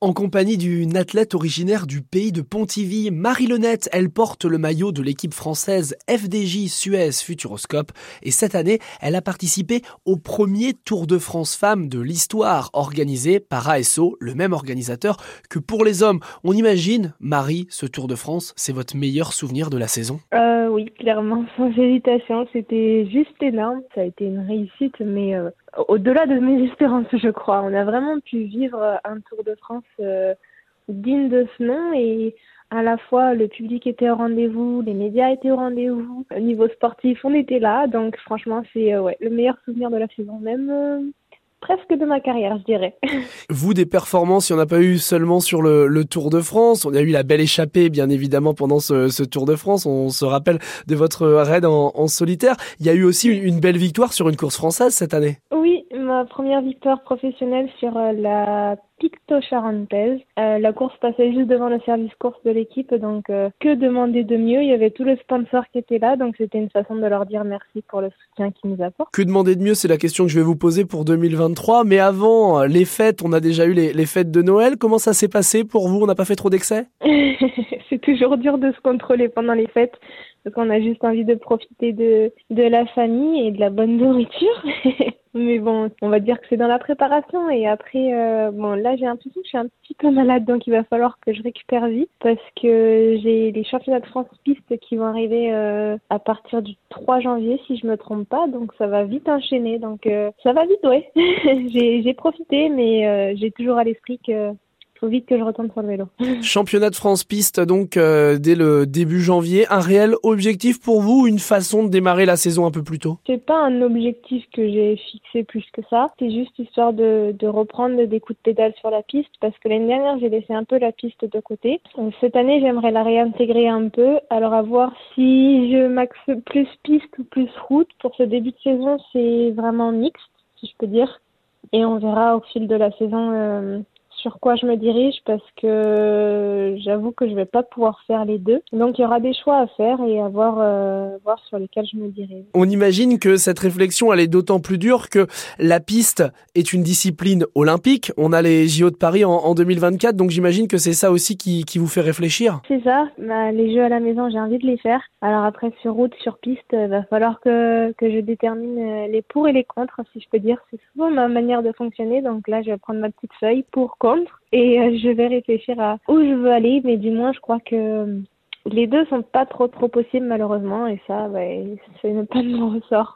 En compagnie d'une athlète originaire du pays de Pontivy, Marie Lenette, elle porte le maillot de l'équipe française FDJ Suez Futuroscope. Et cette année, elle a participé au premier Tour de France femmes de l'histoire organisé par ASO, le même organisateur que pour les hommes. On imagine, Marie, ce Tour de France, c'est votre meilleur souvenir de la saison? Euh, Oui, clairement, sans hésitation, c'était juste énorme, ça a été une réussite, mais euh, au-delà de mes espérances, je crois. On a vraiment pu vivre un Tour de France euh, digne de ce nom et à la fois le public était au rendez-vous, les médias étaient au rendez-vous, au niveau sportif on était là, donc franchement c'est euh, ouais, le meilleur souvenir de la saison même. Euh, presque de ma carrière, je dirais. Vous, des performances, il n'y en a pas eu seulement sur le, Tour de France. On a eu la belle échappée, bien évidemment, pendant ce, Tour de France. On se rappelle de votre raid en, solitaire. Il y a eu aussi une belle victoire sur une course française cette année. Ma première victoire professionnelle sur euh, la Picto Charentaise. Euh, la course passait juste devant le service course de l'équipe, donc euh, que demander de mieux? Il y avait tous les sponsors qui étaient là, donc c'était une façon de leur dire merci pour le soutien qu'ils nous apportent. Que demander de mieux? C'est la question que je vais vous poser pour 2023. Mais avant les fêtes, on a déjà eu les, les fêtes de Noël. Comment ça s'est passé pour vous? On n'a pas fait trop d'excès? C'est toujours dur de se contrôler pendant les fêtes. Donc on a juste envie de profiter de, de la famille et de la bonne nourriture. Mais bon, on va dire que c'est dans la préparation et après, euh, bon là j'ai l'impression que je suis un petit peu malade donc il va falloir que je récupère vite parce que j'ai les championnats de France piste qui vont arriver euh, à partir du 3 janvier si je me trompe pas donc ça va vite enchaîner donc euh, ça va vite ouais. j'ai profité mais j'ai toujours à l'esprit que faut vite que je retourne sur le vélo. Championnat de France piste donc euh, dès le début janvier. Un réel objectif pour vous, une façon de démarrer la saison un peu plus tôt? C'est pas un objectif que j'ai fixé plus que ça. C'est juste histoire de, de, reprendre des coups de pédale sur la piste parce que l'année dernière j'ai laissé un peu la piste de côté. cette année j'aimerais la réintégrer un peu. Alors à voir si je maxe plus piste ou plus route. Pour ce début de saison c'est vraiment mixte si je peux dire. Et on verra au fil de la saison euh, sur quoi je me dirige parce que j'avoue que je vais pas pouvoir faire les deux. Donc il y aura des choix à faire et à voir, euh, voir sur lesquels je me dirige. On imagine que cette réflexion elle est d'autant plus dure que la piste est une discipline olympique. On a les JO de Paris en, 2024, donc j'imagine que c'est ça aussi qui, qui, vous fait réfléchir. C'est ça. Bah, les jeux à la maison, j'ai envie de les faire. Alors après sur route, sur piste, il va falloir que, que je détermine euh, les pour et les contre, si je peux dire. C'est souvent ma manière de fonctionner. Donc là, je vais prendre ma petite feuille pour et euh, je vais réfléchir à où je veux aller, mais du moins je crois que les deux sont pas trop trop possibles malheureusement et ça, ouais, c'est pas de mon ressort.